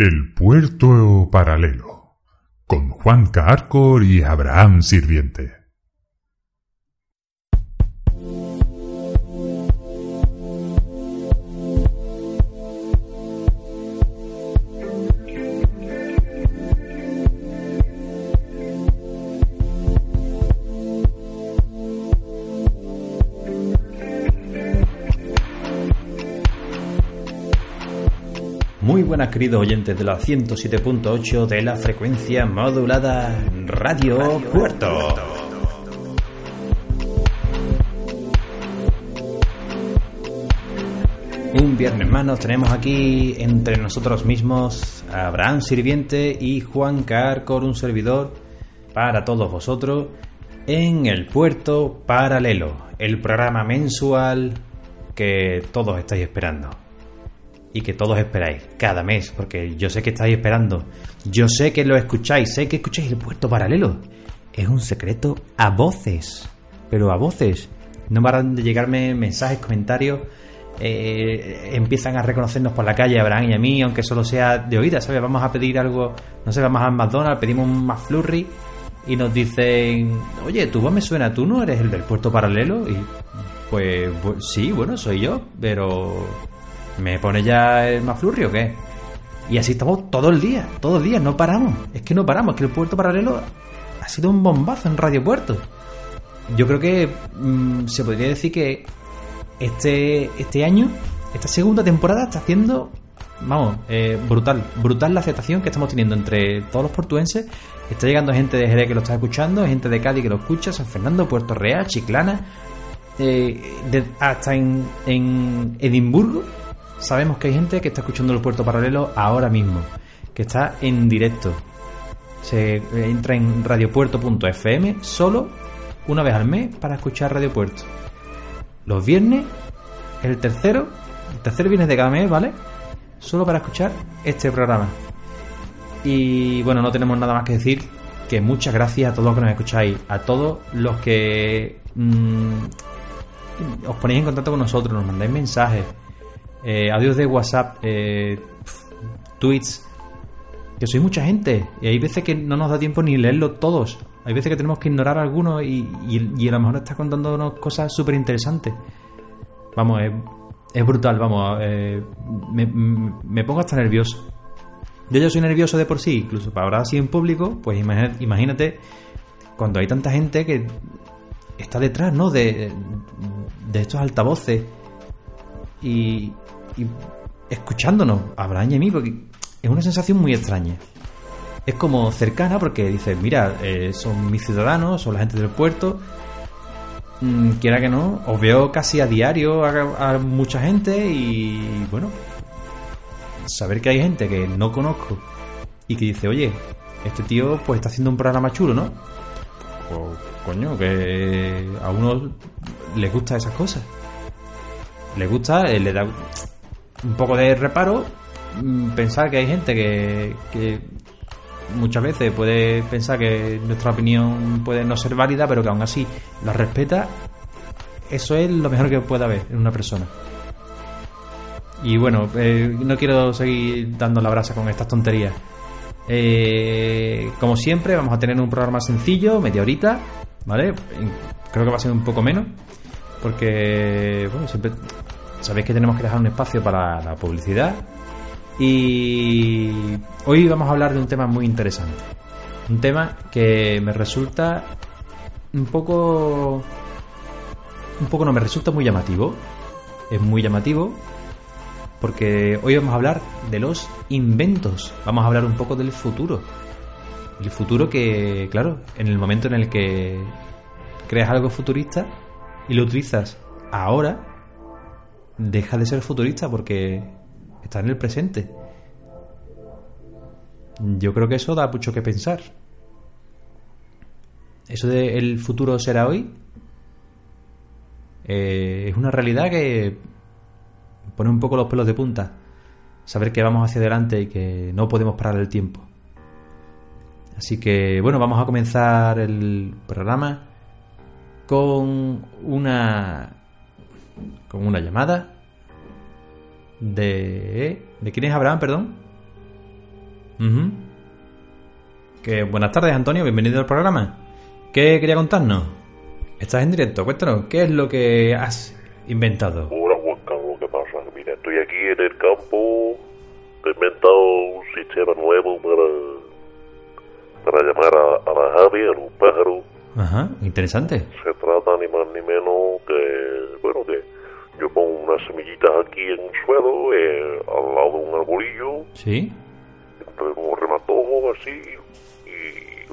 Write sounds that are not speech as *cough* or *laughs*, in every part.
El Puerto Paralelo, con Juan Carcor y Abraham Sirviente. Buenas queridos oyentes de la 107.8 de la frecuencia modulada Radio, Puerto. Un viernes más nos tenemos aquí entre nosotros mismos Abraham Sirviente y Juan Carcor, un servidor para todos vosotros en el Puerto Paralelo, el programa mensual que todos estáis esperando y que todos esperáis cada mes, porque yo sé que estáis esperando, yo sé que lo escucháis, sé que escucháis el puerto paralelo. Es un secreto a voces, pero a voces. No paran de llegarme mensajes, comentarios. eh, empiezan a reconocernos por la calle, Abraham y a mí, aunque solo sea de oída, ¿sabes? Vamos a pedir algo, no sé, vamos a McDonald's, pedimos un McFlurry y nos dicen, oye, tu voz me suena, tú no eres el del puerto paralelo. Y pues bu- sí, bueno, soy yo, pero ¿Me pone ya el McFlurry o qué? Y así estamos todo el día, todo el día, no paramos. Es que no paramos, es que el puerto paralelo ha sido un bombazo en Radio Puerto. Yo creo que mm, se podría decir que este, este año, esta segunda temporada está haciendo, vamos, eh, brutal, brutal la aceptación que estamos teniendo entre todos los portuenses. Está llegando gente de Jerez que lo está escuchando, gente de Cádiz que lo escucha, San Fernando, Puerto Real, Chiclana, eh, hasta en, en Edimburgo sabemos que hay gente que está escuchando el puerto paralelo ahora mismo, que está en directo. Se entra en radiopuerto.fm solo una vez al mes para escuchar Radio Puerto. Los viernes, el tercero, el tercer viernes de cada mes, ¿vale? Solo para escuchar este programa. Y bueno, no tenemos nada más que decir que muchas gracias a todos los que nos escucháis, a todos los que mm, os ponéis en contacto con nosotros, nos mandáis mensajes, eh, audios de WhatsApp, eh, tweets, que sois mucha gente y hay veces que no nos da tiempo ni leerlos todos. Hay veces que tenemos que ignorar algunos y, y, a lo mejor está contándonos cosas súper interesantes. Vamos, es, brutal, vamos, eh, me, pongo hasta nervioso. Yo ya soy nervioso de por sí, incluso para hablar así en público, pues imagina- imagínate cuando hay tanta gente que está detrás, ¿no? De, de estos altavoces y, y escuchándonos, a Abraham y a mí, porque es una sensación muy extraña. Es como cercana porque dices, mira, eh, son mis ciudadanos, son la gente del puerto, mm, quiera que no, os veo casi a diario a, mucha gente y bueno, saber que hay gente que no conozco y que dice, oye, este tío pues está haciendo un programa chulo, ¿no? Pues coño, que a uno le gusta esas cosas. Le gusta, eh, le da un poco de reparo mm, pensar que hay gente que, que muchas veces puede pensar que nuestra opinión puede no ser válida, pero que aún así la respeta. Eso es lo mejor que puede haber en una persona. Y bueno, eh, no quiero seguir dando la brasa con estas tonterías. Eh, como siempre, vamos a tener un programa sencillo, media horita, ¿vale? Creo que va a ser un poco menos, porque, bueno, siempre sabéis que tenemos que dejar un espacio para la publicidad. Y hoy vamos a hablar de un tema muy interesante. Un tema que me resulta un poco. Un poco no, me resulta muy llamativo. Es muy llamativo porque hoy vamos a hablar de los inventos. Vamos a hablar un poco del futuro. El futuro que, claro, en el momento en el que creas algo futurista y lo utilizas ahora, deja de ser futurista porque está en el presente. Yo creo que eso da mucho que pensar. Eso de el futuro será hoy eh, es una realidad que pone un poco los pelos de punta. Saber que vamos hacia adelante y que no podemos parar el tiempo. Así que bueno, vamos a comenzar el programa con una con una llamada de de quién es Abraham, perdón. Que buenas tardes, Antonio, bienvenido al programa. ¿Qué quería contarnos? Estás en directo, cuéntanos, ¿qué es lo que has inventado? Hola Juan Carlos, ¿qué pasa? Mira, estoy aquí en el campo, he inventado un sistema nuevo para, para llamar a, a las aves, a los pájaros. Ajá, interesante. Se trata ni más ni menos que, bueno, que yo pongo unas semillitas aquí en el suelo, eh, al lado de un arbolillo, ¿Sí? entre unos rematojos así, y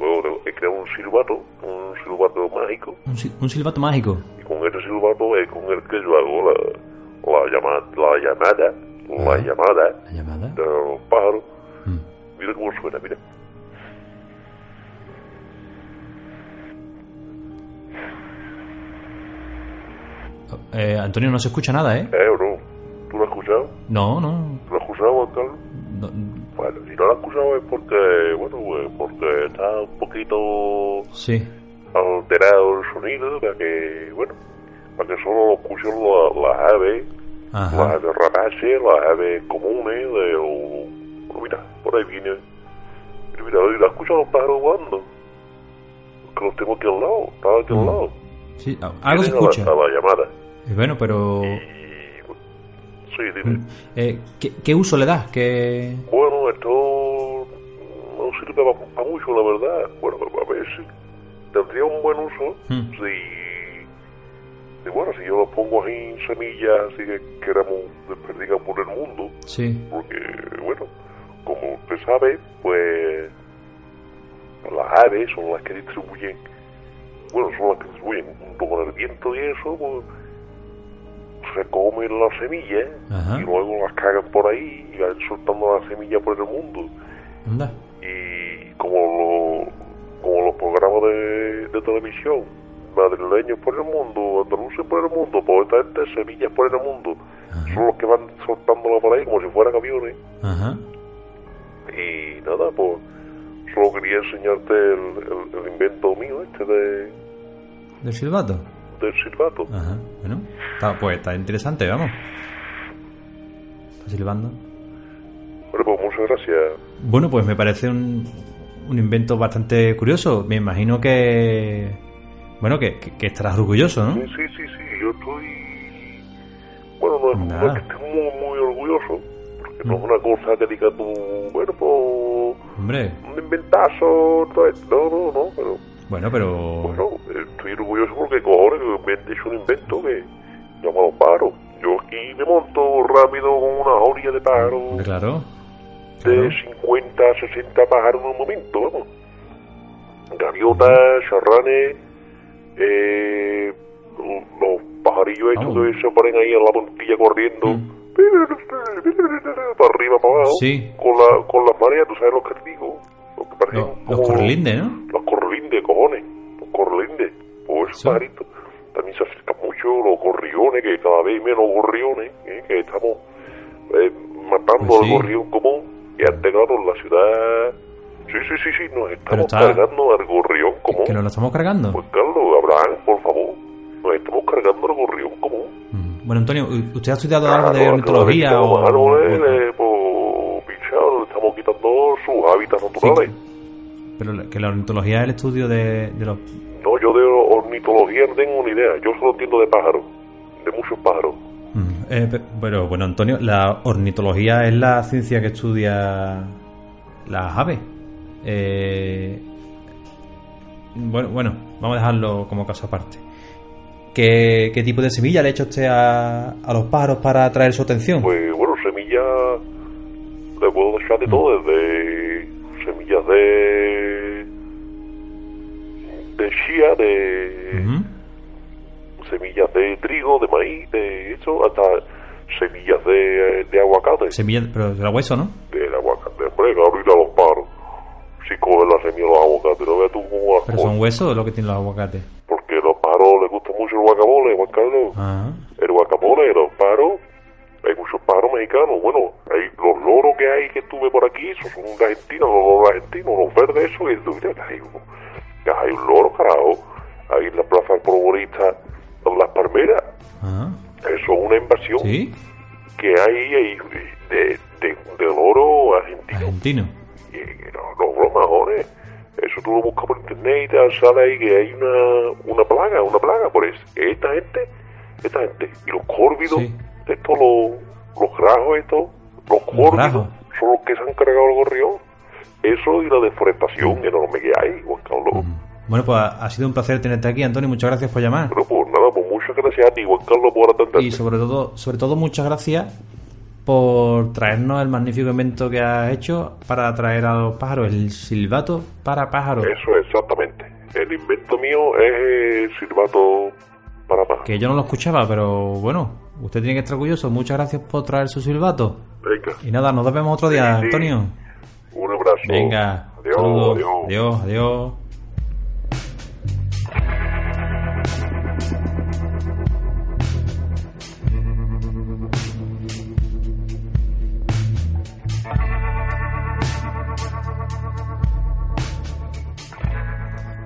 luego he creado un silbato, un silbato mágico, Un, sil- un silbato mágico. y con ese silbato es con el que yo hago la, la, llama- la llamada, la llamada La llamada. de los pájaros. Mm. Mira cómo suena, mira. Eh, Antonio, no se escucha nada, ¿eh? ¿Eh o no? ¿Tú lo has escuchado? No, no. ¿Tú lo has escuchado, Juan Carlos? no- Bueno, si no lo has escuchado es porque, bueno, pues porque está un poquito sí. alterado el sonido para que, bueno, para que solo lo escuchen la- las aves, las aves rapaces, las aves comunes, de. Bueno, mira, por ahí viene. Mira, mira, ¿lo has escuchado los pájaros volando? Que los tengo aquí al lado, estaba aquí al Mm. lado. Sí, algo se Vienen a la- escucha. A la llamada. Eh, Bueno, pero... Y, sí, dime. Mm. Eh, ¿qué, qué uso le das? ¿Qué... Bueno, esto no sirve para mucho, la verdad. Bueno, a ver si tendría un buen uso Mm. si, si, bueno, si yo lo pongo ahí en semillas, así que queramos desperdigar por el mundo, Sí. porque, bueno, como usted sabe, pues las aves son las que distribuyen, bueno, son las que distribuyen junto con el viento y eso, pues se comen las semillas Ajá. y luego las cagan por ahí y van soltando las semillas por el mundo. Anda. Y como, lo- como los programas de, de televisión madrileños por el mundo, andaluces por el mundo, pues esta gente semillas por el mundo, Ajá. son los que van soltándolo por ahí como si fueran aviones. Ajá. Y nada, pues solo quería enseñarte el, el- el invento mío este de, ¿Del silbato? del silbato. Ajá. Bueno, está, pues está interesante, vamos. Está silbando. Bueno, pues muchas gracias. Bueno, pues me parece un, un invento bastante curioso. Me imagino que... Bueno, que, que- que estarás orgulloso, ¿no? Sí, sí, sí, sí, yo estoy... Bueno, no es, no es que esté muy, muy orgulloso, porque no es Mm. una cosa que diga tú, bueno, pues Hombre, un inventazo, todo esto. no, no, no, pero bueno, pero... bueno, estoy orgulloso porque cojones que me han hecho un invento que llama a los pájaros. Yo aquí me monto rápido con una joria de pájaros, Hombre, claro. de claro. 50 a 60 pájaros en un momento, vamos. Gaviotas, charranes, eh, los pajarillos estos Vamos. que se ponen ahí en la puntilla corriendo. Mm. Para arriba, para abajo, Sí. con, la, con las mareas, ¿tú sabes lo que te digo? Lo que parecen Lo- los como- correlindes, ¿no? los correlindes, cojones. Los correlindes. Pues esos Sí. pajaritos. También se acercan mucho los gorriones, que cada vez hay menos gorriones, ¿eh? que estamos eh, matando Pues al sí. gorrión común. Y antes, claro, en la ciudad... Sí, sí, sí, sí, nos estamos está- cargando al gorrión común. Que nos lo estamos cargando. Pues Carlos, Abraham, por favor. Nos estamos cargando al gorrión común. Mm. Bueno, Antonio, ¿usted ha estudiado algo de Claro, ornitología claro, o...? claro, o- eh, eh, pues, pichado, le estamos quitando sus hábitats naturales. Pero la- que la ornitología es el estudio de, de los... No, yo de ornitología no tengo ni idea. Yo solo entiendo de pájaros, de muchos pájaros. Mm. Eh, pe- pero bueno, Antonio, la ornitología es la ciencia que estudia las aves. Eh, bueno, bueno, vamos a dejarlo como caso aparte. ¿Qué, qué tipo de semilla le ha hecho usted a, a los pájaros para atraer su atención? Pues bueno, semillas le puedo dejar de todo, desde semillas de de chía, de semillas de trigo, de maíz, de eso, hasta semillas de, de aguacate. Semillas, pero de hueso, ¿no? Del aguacate. Hombre, y a los paros. Si cogen las semillas de los aguacates, no veas tú las Pero son huesos lo que tienen los aguacates. Porque a los paros les gusta mucho el guacamole, Juan Carlos. Ah, El guacamole, los paros, hay muchos paros mexicanos. Bueno, hay los loros que hay que estuve por aquí, esos son de Argentina, los loros argentinos, los verdes, eso, y mira, hay uno, que hay un loro, carajo, ahí en la plaza Probolista, en las palmeras. ah, Eso es una invasión sí, que hay ahí de, de, de loro argentino. argentino. Y, no, no broma, joder. Eso tú lo buscas por internet y te sale ahí que hay una, una plaga, una plaga. Por eso, esta gente, esta gente, y los córvidos, Sí. estos, los, los grajos, estos, los córvidos, grajos. son los que se han cargado el gorrión. Eso y la deforestación enorme que hay, Juan Carlos. Mm. Bueno, pues ha sido un placer tenerte aquí, Antonio. Muchas gracias por llamar. Pero pues nada, pues muchas gracias a ti, Juan Carlos, por atenderte. Y sobre todo, sobre todo muchas gracias por traernos el magnífico invento que has hecho para traer a los pájaros, el silbato para pájaros. Eso exactamente. El invento mío es el silbato para pájaros. Que yo no lo escuchaba, pero bueno, usted tiene que estar orgulloso. Muchas gracias por traer su silbato. Venga, Y nada, nos vemos otro día, Sí, sí. Antonio. Un abrazo. Venga, Adiós, saludos. adiós. adiós, adiós.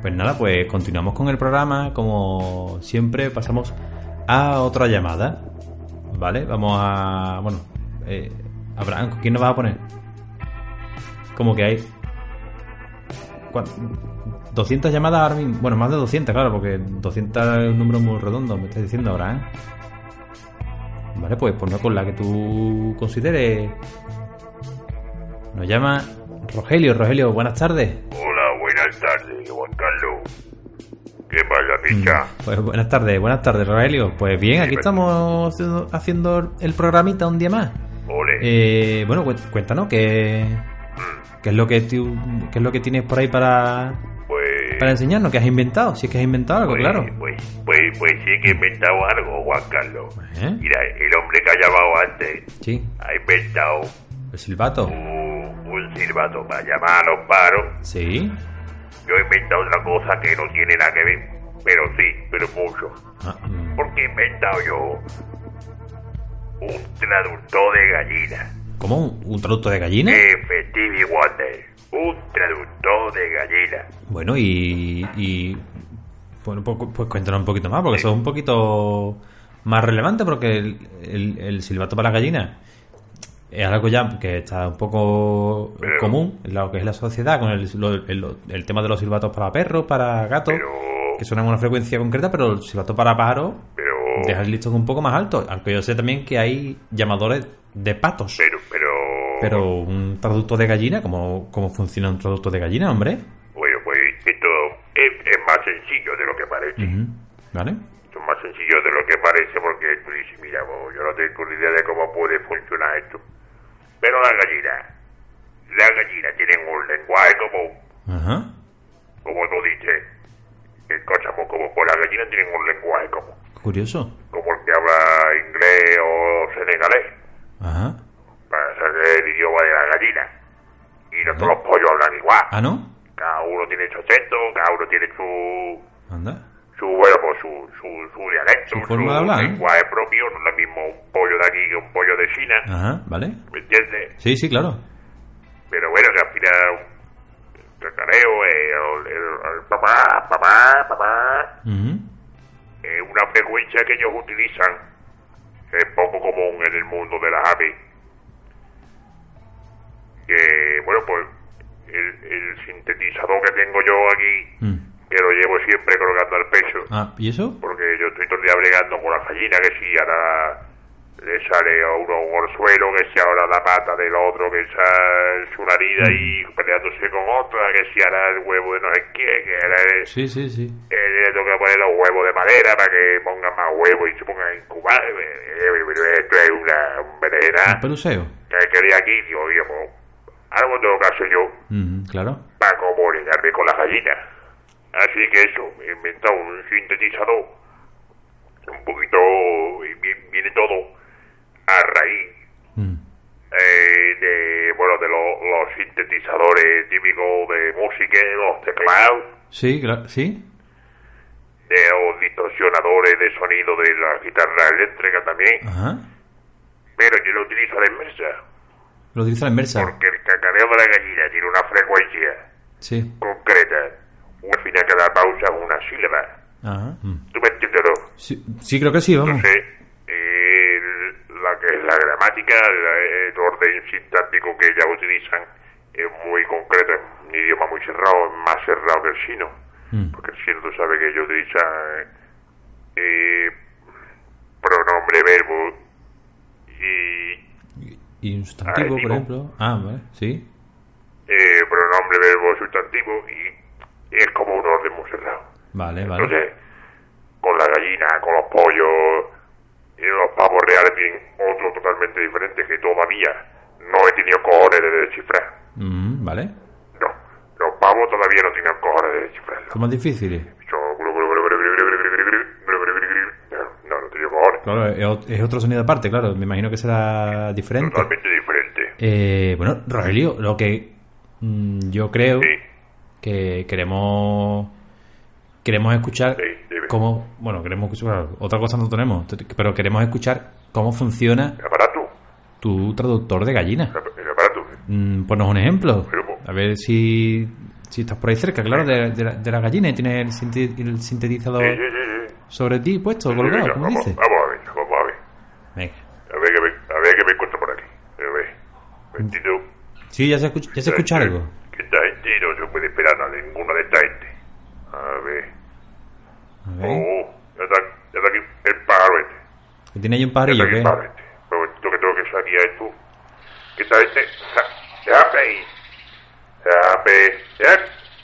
Pues nada, pues continuamos con el programa. Como siempre, pasamos a otra llamada. ¿Vale? Vamos a. Bueno, eh, Abraham, ¿con quién nos vas a poner? Como que hay. ¿cuán- 200 llamadas ahora mismo. Bueno, más de 200, claro, porque 200 es un número muy redondo, me estás diciendo Abraham. Vale, pues ponlo con la que tú consideres. Nos llama Rogelio. Rogelio, buenas tardes. Hola, buenas tardes, Juan Carlos. ¿Qué pasa, picha? Pues buenas tardes, buenas tardes, Rogelio. Pues bien, aquí estamos haciendo- el programita un día más. Ole. Eh, bueno, cu- cuéntanos qué, qué es lo que tú- qué es lo que tienes por ahí para, pues, para enseñarnos, que has inventado, si es que has inventado algo, pues, claro. Pues, pues, pues sí que he inventado algo, Juan Carlos. ¿Eh? Mira, el hombre que ha llamado antes Sí, ha inventado el silbato. un, un silbato para llamar a los paros. Sí. Yo he inventado otra cosa que no tiene nada que ver. Pero sí, pero mucho. Ah, mm, Porque he inventado yo un traductor de gallina. ¿Cómo? ¿Un, un traducto de gallina? Effective Wonder. Un traductor de gallina. Bueno, y, y bueno, pues, pues cuéntanos un poquito más, porque eso es un poquito más relevante, porque el, el- el silbato para la gallina es algo ya que está un poco Pero- común en lo que es la sociedad, con el, lo- el- el tema de los silbatos para perros, para gatos, que suenan a una frecuencia concreta, pero el silbato para pájaros deja el listón un poco más alto, aunque yo sé también que hay llamadores de patos. pero, pero, un traducto de gallina, ¿cómo, cómo funciona un traducto de gallina, hombre? bueno, pues esto es, es más sencillo de lo que parece. ¿Vale? Esto es más sencillo de lo que parece porque tú dices, mira, pues, yo no tengo ni idea de cómo puede funcionar esto. Pero la gallina, la gallina tienen un lenguaje común, Ajá. como tú dices. Cosa, pues, como por la gallina tienen un lenguaje común, Curioso. como el que habla inglés o senegalés. Ajá. Para saber el idioma de la gallina. Y no todos los pollos hablan igual. Ah, ¿no? Cada uno tiene su acento, cada uno tiene su, Anda. su bueno, pues su, su, su dialecto, Su forma de hablar, ¿eh? lenguaje propio. No es lo mismo un pollo de aquí que un pollo de China. Ajá, ¿vale? ¿Me entiendes? Sí, sí, claro. Pero bueno, que al final el cacareo, el, el, el papá, papá, papá, es una frecuencia que ellos utilizan. Es poco común en el mundo de las aves. Que, bueno, pues el, el sintetizador que tengo yo aquí, Mm. que lo llevo siempre colgando al pecho, Ah, ¿y eso? porque yo estoy todo el día bregando con la gallina, que si ahora le sale a uno un orzuelo, que si ahora la pata del otro, que esa su nariz ahí peleándose con otra, que si ahora el huevo de no sé qué, que ahora el- Sí, sí, sí. eh, le tengo que poner los huevos de madera para que pongan más huevos y se pongan a incubar. Eh, eh, esto es una, un Un berenjena peluseo. que quería aquí, digo, pues, algo tengo que hacer yo Ujú, claro. para comunicarme con las gallinas. Así que eso, he inventado un sintetizador, un poquito, viene todo. a raíz Mm. eh, de, bueno, de lo- los sintetizadores típicos de música, los teclados, Sí, sí. de los distorsionadores de sonido de la guitarra eléctrica también, Ajá. pero yo lo utilizo a la inversa, Lo utiliza la inversa. porque el cacareo de la gallina tiene una frecuencia Sí. concreta, al final cada pausa es una sílaba. Ajá. Mm. ¿Tú me entiendes, no? Sí, sí, creo que sí, vamos. Entonces, la que es la gramática, la- el orden sintáctico que ellas utilizan es muy concreto, es un idioma muy cerrado, es más cerrado que el chino, Mm. porque el chino tú sabes que ellos utilizan eh, pronombre, verbo y Y un sustantivo, por ejemplo. Ah, vale, sí. eh, pronombre, verbo, sustantivo y es como un orden muy cerrado. Vale, vale. Entonces, con la gallina, con los pollos y los pavos reales tienen otro totalmente diferente que todavía no he tenido cojones de descifrar. Mm, vale. No, los pavos todavía no tienen cojones de descifrarlo. Son más difíciles. Yo, Claro, es ot- es otro sonido aparte, claro. Me imagino que será diferente. Totalmente diferente. Eh, bueno, Rogelio, lo que mm, yo creo Sí, que queremos queremos escuchar Sí, cómo, bueno, queremos escuchar, otra cosa no tenemos, pero queremos escuchar cómo funciona el aparato, tu traductor de gallina. el aparato. Mm, ponnos un ejemplo. A ver si, si estás por ahí cerca, claro, de, de la, de la gallina y tienes el, sinte- el sintetizador sobre ti puesto, colgado, como vamos, dice. vamos. Venga. A ver que me, a ver que me encuentro por aquí. A ver. Vestido. Sí, ya se escucha, ya se escucha algo. Que esta gente no se puede esperar a ninguna de esta gente. A ver. A ver. Oh, ya está, ya está aquí el pájaro este. Que tiene ahí un Ya pajarillo, está aquí ¿qué? el pájaro este. Un momentito que tengo que salir a esto. Que esta gente... Ya ahí. Ya ve. Ya.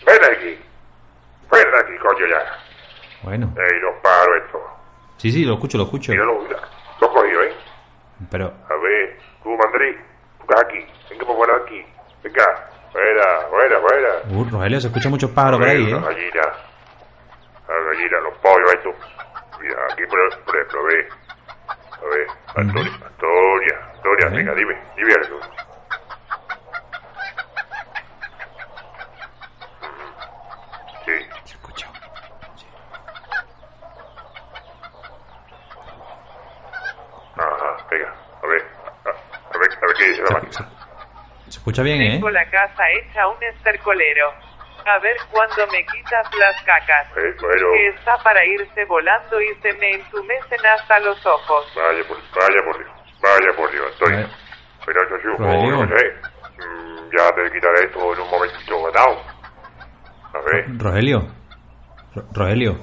Ven aquí. Ven aquí, coño, ya. Bueno, Ey, los pájaros estos. sí, sí, lo escucho, lo escucho. Míralo, mira. Lo he cogido, ¿eh? Pero, A ver, tú, Mandrí, tú estás aquí. Venga, por fuera aquí. Venga, fuera, fuera, fuera. uh, Rogelio, se escuchan muchos pájaros por ahí, La ¿eh? gallina. La gallina, los pollos, esto. Mira, aquí por, por ejemplo, ve. A ver, Antonia, Antonia, Antonia, venga, dime, dime algo. Ujú. Sí, Se escucha. ajá, venga, a ver, a, a ver, a ver qué dice la máquina. Se escucha bien, ¿eh? Tengo la casa hecha un estercolero. A ver cuándo me quitas las cacas. Eh, bueno, Que está para irse volando y se me entumecen hasta los ojos. vaya por, vaya por Dios, vaya por Dios, Antonio. Eh. Pero eso sí, un Rogelio. poco, no sé. Ya te quitaré esto en un momentito dado. A ver, Rogelio. Ro- Rogelio.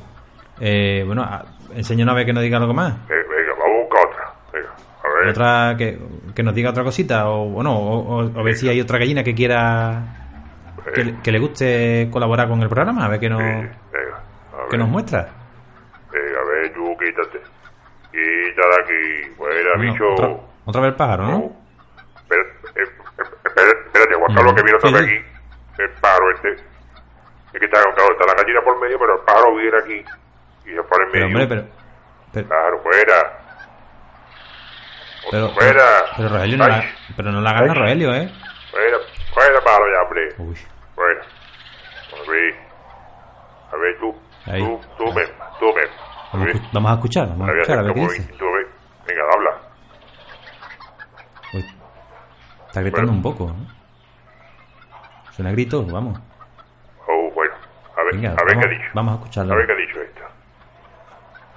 Eh, bueno, enséñanos a ver que nos diga algo más. eh, venga, vamos a buscar otra. Venga, a ver. Otra que, que nos diga otra cosita o bueno o, o- o ver si hay otra gallina que quiera que, le- que le guste colaborar con el programa a ver qué nos venga, a que nos muestra Venga, a ver, tú quítate. Quítate aquí. Fuera, Bueno, bicho. otra, otra vez el pájaro no No. Espera, eh, espérate, Juan Carlos, que viene otra vez aquí. El pájaro este. Es que está, claro, está la gallina por medio, pero el pájaro viene aquí. Y se pone en pero medio. hombre pero pero, Claro, fuera. Pero, fuera. pero Rogelio no la, pero no la gana. Rogelio eh Fuera, ya, hombre. uy Fuera. A ver. A ver, tú. Ahí. Tú, tú misma, tú. A vamos, a vamos a escuchar vamos a escuchar a ver qué dice tú, a ver. Venga, habla. Uy, está gritando Bueno. un poco ¿no? suena a grito vamos Oh, bueno. A ver, venga a ver vamos, qué ha dicho. vamos a escucharlo A ver qué ha dicho esto.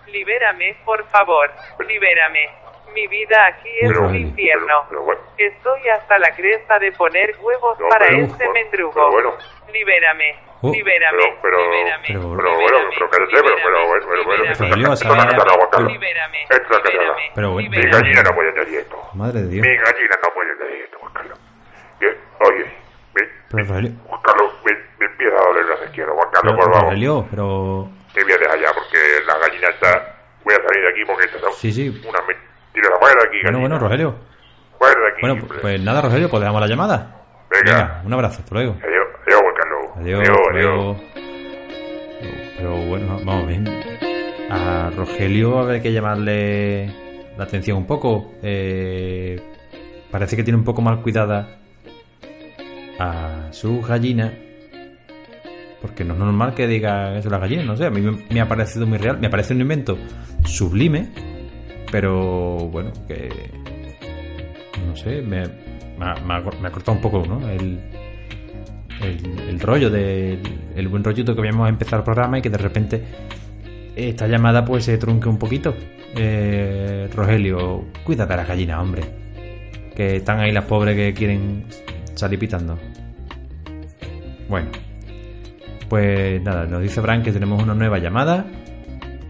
Libérame, por favor. Libérame. Mi vida aquí es Pero, un infierno. Pero, pero bueno. Estoy hasta la cresta de poner huevos No, para pero- este pero- mendrugo. pero bueno. Libérame. Oh. Libérame. Pero- pero- libérame. pero- Pero bueno, pero cállate, pero, pero, bueno, bueno, bueno. Esto ¿sabes? es una casada, Juan Carlos. Libérame. Esto. Pero bueno, Mi gallina no puede decir esto. madre de Dios Mi gallina no puede decir esto, Juan Carlos. Que- Oye, pero Rogelio Juan Carlos, me, me empieza a doler la izquierda. Juan Carlos, pero, por favor. Rogelio pero Te voy a dejar ya porque la gallina está... Voy a salir de aquí porque esta sí sí una mentira. Fuera de aquí, bueno bueno Rogelio aquí. Bueno, pues nada, Rogelio, pues le damos la llamada. Venga. un abrazo, hasta luego. Adiós, adiós, Carlos. Adiós, adiós. luego. Pero bueno, vamos bien. A Rogelio hay que llamarle la atención un poco. Eh, parece que tiene un poco mal cuidada a su gallina. Porque no es normal que diga eso la gallina, no sé, a mí me, me ha parecido muy real, me parece un invento sublime, pero bueno, que no sé, me, me, ha, me cortado un poco, ¿no? El, el, rollo del el buen rollito que habíamos empezado el programa y que de repente esta llamada pues se trunque un poquito. Eh, Rogelio, cuídate de las gallinas, hombre. Que están ahí las pobres que quieren salir pitando. Bueno, pues nada, nos dice Bran que tenemos una nueva llamada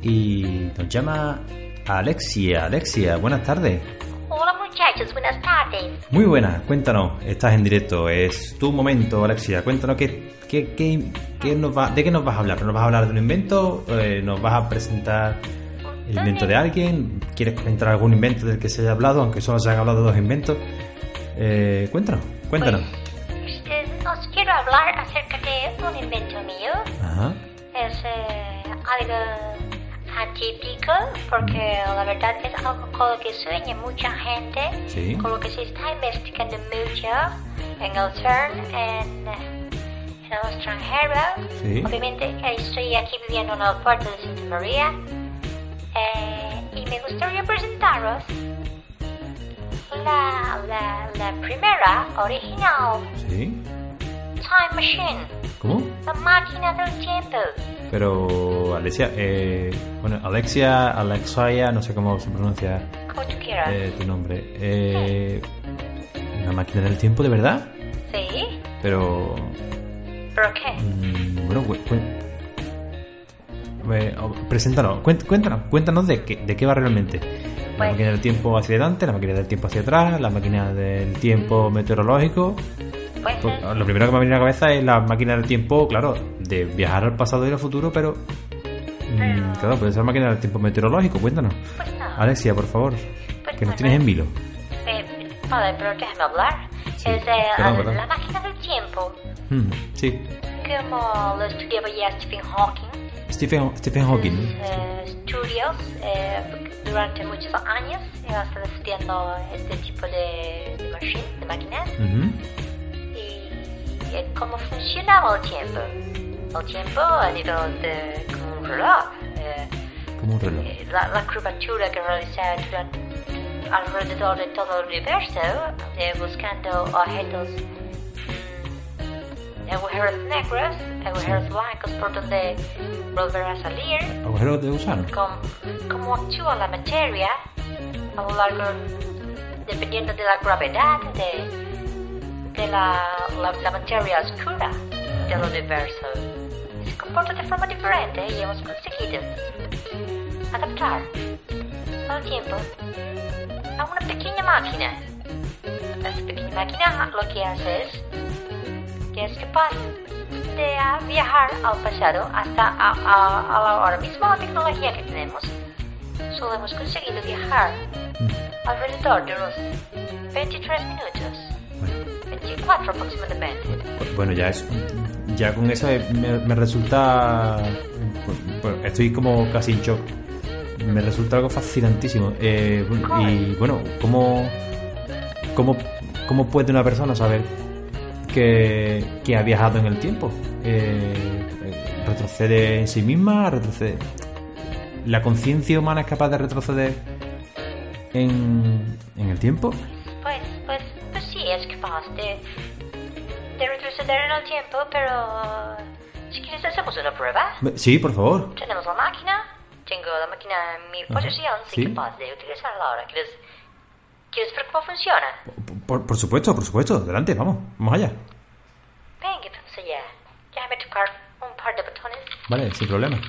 y nos llama Alexia. Alexia, buenas tardes. Hola muchachos, buenas tardes. Muy buenas, cuéntanos, estás en directo, es tu momento, Alexia. Cuéntanos qué, qué, qué, qué nos va, de qué nos vas a hablar. ¿Nos vas a hablar de un invento? Eh, ¿Nos vas a presentar el invento de alguien? ¿Quieres comentar algún invento del que se haya hablado, aunque solo se han hablado de dos inventos? Eh, cuéntanos, cuéntanos. Este, os quiero hablar acerca de un invento mío. Ajá. Es eh, algo atípico porque la verdad es algo con lo que sueña mucha gente, Sí. con lo que se está investigando mucho en el CERN, en, en el extranjero. Sí. Obviamente estoy aquí viviendo en el puerto de Santa María eh, y me gustaría presentaros la, la, la primera original Sí. Time Machine, ¿Cómo? La máquina del tiempo. Pero, Alexia, eh, bueno, Alexia, Alexia, no sé cómo se pronuncia Como tú quieras. eh, tu nombre. Eh, ¿Una máquina del tiempo de verdad? ¿Sí? Pero ¿Pero qué? Mm, bueno, cu- Eh, oh, preséntanos, cuént- cuéntanos, cuéntanos de qué, de qué va realmente. La Pues- máquina del tiempo hacia adelante, la máquina del tiempo hacia atrás, la máquina del tiempo meteorológico. Pues lo primero que me viene a la cabeza es la máquina del tiempo, claro, de viajar al pasado y al futuro, pero. mm, claro, puede ser la máquina del tiempo meteorológico, cuéntanos. pues no. Alexia, por favor, Pues que nos no, tienes no. en vilo. Eh, vale, pero déjame hablar. Sí, Es eh, perdón, la- máquina del tiempo, Mm, sí, como lo estudiaba ya Stephen Hawking. Stephen, Stephen Hawking. eh, estudios eh, durante muchos años he estado estudiando este tipo de, de machine, de máquinas y eh, cómo funcionaba el tiempo. El tiempo a nivel de como un reloj. eh, Como un reloj. eh, la, la curvatura que realiza durante, alrededor de todo el universo, eh, buscando objetos, mm, agujeros negros, agujeros blancos por donde volver a salir, Agujero de gusano. cómo actúa la materia a lo largo, dependiendo de la gravedad de, de la, la, la materia oscura del universo. Se comporta de forma diferente y hemos conseguido adaptar al tiempo a una pequeña máquina. Esta pequeña máquina lo que hace es que es capaz de viajar al pasado hasta a, a- a ahora mismo la tecnología que tenemos. Solo hemos conseguido viajar alrededor de unos 23 minutos. 24 aproximadamente. Bueno, ya es. Ya con eso me, me resulta. bueno, estoy como casi en shock. Me resulta algo fascinantísimo. Eh, y bueno, ¿cómo, cómo, ¿cómo puede una persona saber que, que ha viajado en el tiempo? Eh, ¿Retrocede en sí misma? ¿Retrocede? ¿La conciencia humana es capaz de retroceder en, en el tiempo? formas de, de en el tiempo, pero si quieres hacemos una prueba. Sí, por favor. Tenemos la máquina, tengo la máquina en mi posesión, Ajá, soy ¿sí? capaz de utilizarla ahora. ¿Quieres, ¿Quieres ver cómo funciona? Por, por, supuesto, por supuesto, adelante, vamos, vamos allá. Venga, vamos allá. Déjame tocar un par de botones. Vale, sin problema.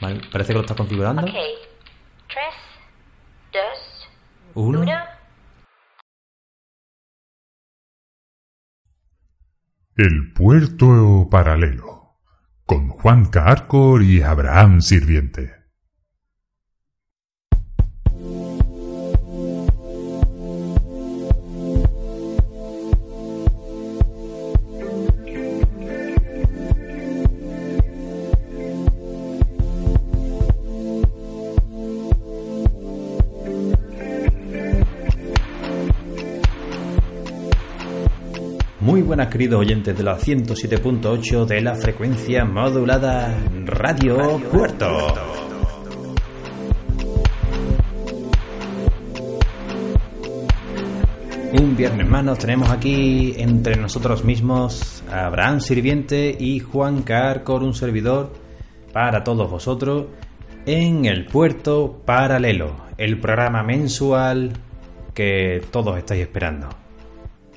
Vale, parece que lo estás configurando. Ok. 3, 2, 1. El puerto paralelo. Con Juan Carcor y Abraham Sirviente. Buenas queridos oyentes de la 107.8 de la frecuencia modulada Radio, Puerto. Un viernes más nos tenemos aquí entre nosotros mismos Abraham Sirviente y Juan Carcor, un servidor, para todos vosotros en el Puerto Paralelo, el programa mensual que todos estáis esperando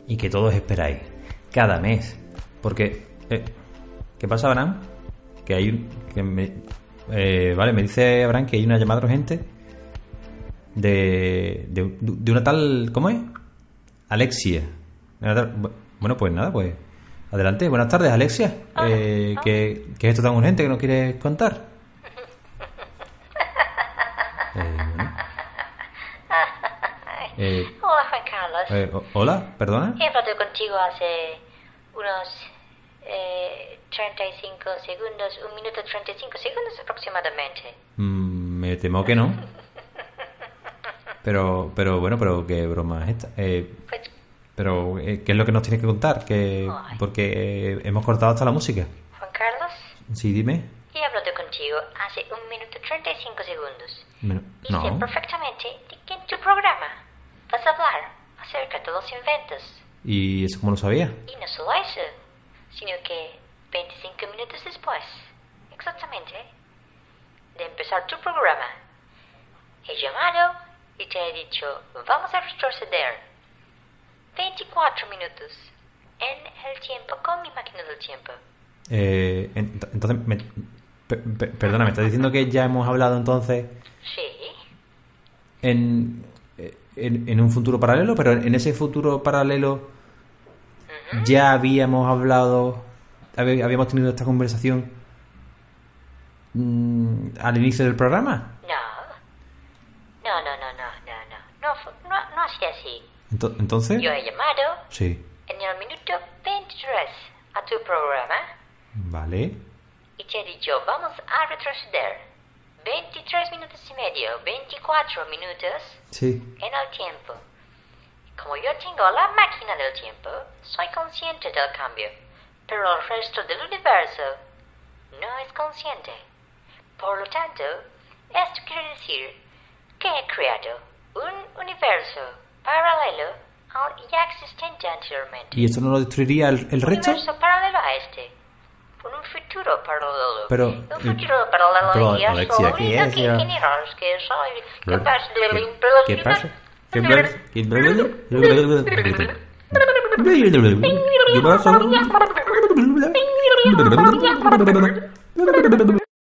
y que todos esperáis cada mes. Porque, eh, ¿qué pasa, Abraham? Que hay un- que me, eh, vale, me dice Abraham que hay una llamada urgente de, de, de una tal, ¿cómo es? Alexia. Bueno, pues nada, pues adelante. Buenas tardes, Alexia. Eh, ¿qué, qué es esto tan urgente que nos quieres contar? *laughs* Eh, bueno. Eh, Hola, Carlos. eh, hola, perdona. He hablado contigo hace unos eh, 35 segundos, un minuto 35 segundos aproximadamente. Mm, me temo que no. *laughs* Pero, pero bueno, pero qué broma es esta. Eh, Pues, pero, eh, ¿qué es lo que nos tienes que contar? Que, Ay. porque hemos cortado hasta la música. Juan Carlos, Sí, dime. he hablado contigo hace un minuto 35 segundos. Y sé No. perfectamente de que en tu programa vas a hablar acerca de los inventos. ¿Y eso cómo lo sabía? Y no solo eso, sino que 25 minutos después, exactamente, de empezar tu programa, he llamado y te he dicho, vamos a retroceder 24 minutos en el tiempo con mi máquina del tiempo. Eh, en- entonces, me, pe- pe- perdona, me estás diciendo que ya hemos hablado entonces Sí, en, en, en un futuro paralelo, pero en ese futuro paralelo ya habíamos hablado, habíamos tenido esta conversación mm, al inicio del programa. no. No, no, no, no, no, no, no, no, no así así. Ento- entonces, Yo he llamado sí, en el minuto 23 a tu programa vale. y te he dicho, vamos a retroceder 23 minutos y medio, 24 minutos Sí. en el tiempo. Como yo tengo la máquina del tiempo, soy consciente del cambio, pero el resto del universo no es consciente. Por lo tanto, esto quiere decir que he creado un universo paralelo al ya existente anteriormente. ¿Y esto no lo destruiría el, el resto? universo paralelo a este. Por un futuro paralelo. Pero, un eh, futuro paralelo pero, y Alexia, solo ¿qué único es? que soy ¿Qué- capaz de ¿Qué, limpiar qué el pasa? ¿Qué pasa? ¿Qué pasa? *laughs*